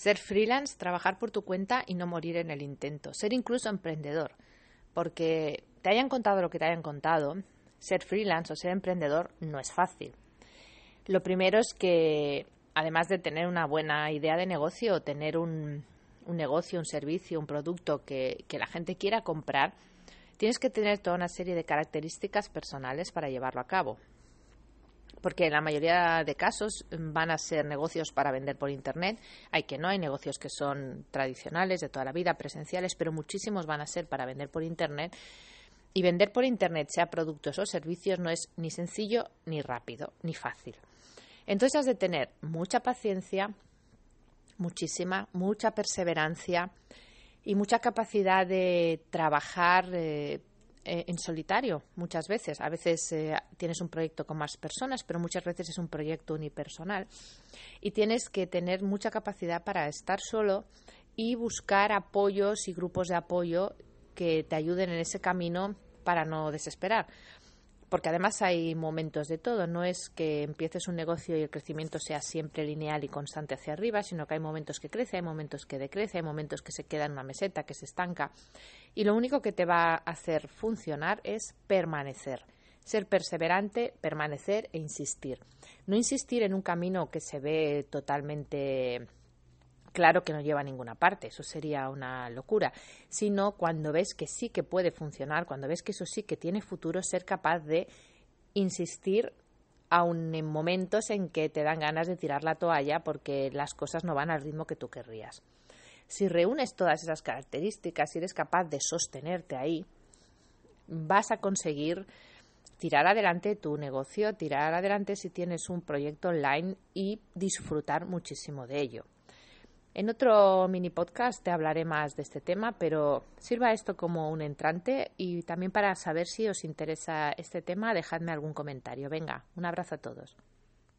Ser freelance, trabajar por tu cuenta y no morir en el intento. Ser incluso emprendedor. Porque te hayan contado lo que te hayan contado, ser freelance o ser emprendedor no es fácil. Lo primero es que, además de tener una buena idea de negocio, tener un, un negocio, un servicio, un producto que, que la gente quiera comprar, tienes que tener toda una serie de características personales para llevarlo a cabo. Porque en la mayoría de casos van a ser negocios para vender por Internet. Hay que no, hay negocios que son tradicionales, de toda la vida, presenciales, pero muchísimos van a ser para vender por Internet. Y vender por Internet, sea productos o servicios, no es ni sencillo, ni rápido, ni fácil. Entonces has de tener mucha paciencia, muchísima, mucha perseverancia y mucha capacidad de trabajar eh, eh, en solitario muchas veces. A veces eh, tienes un proyecto con más personas, pero muchas veces es un proyecto unipersonal. Y tienes que tener mucha capacidad para estar solo y buscar apoyos y grupos de apoyo que te ayuden en ese camino para no desesperar porque además hay momentos de todo, no es que empieces un negocio y el crecimiento sea siempre lineal y constante hacia arriba, sino que hay momentos que crece, hay momentos que decrece, hay momentos que se queda en una meseta, que se estanca, y lo único que te va a hacer funcionar es permanecer, ser perseverante, permanecer e insistir. No insistir en un camino que se ve totalmente claro que no lleva a ninguna parte, eso sería una locura, sino cuando ves que sí que puede funcionar, cuando ves que eso sí que tiene futuro, ser capaz de insistir aun en momentos en que te dan ganas de tirar la toalla porque las cosas no van al ritmo que tú querrías. Si reúnes todas esas características y eres capaz de sostenerte ahí, vas a conseguir tirar adelante tu negocio, tirar adelante si tienes un proyecto online y disfrutar muchísimo de ello. En otro mini podcast te hablaré más de este tema, pero sirva esto como un entrante y también para saber si os interesa este tema, dejadme algún comentario. Venga, un abrazo a todos.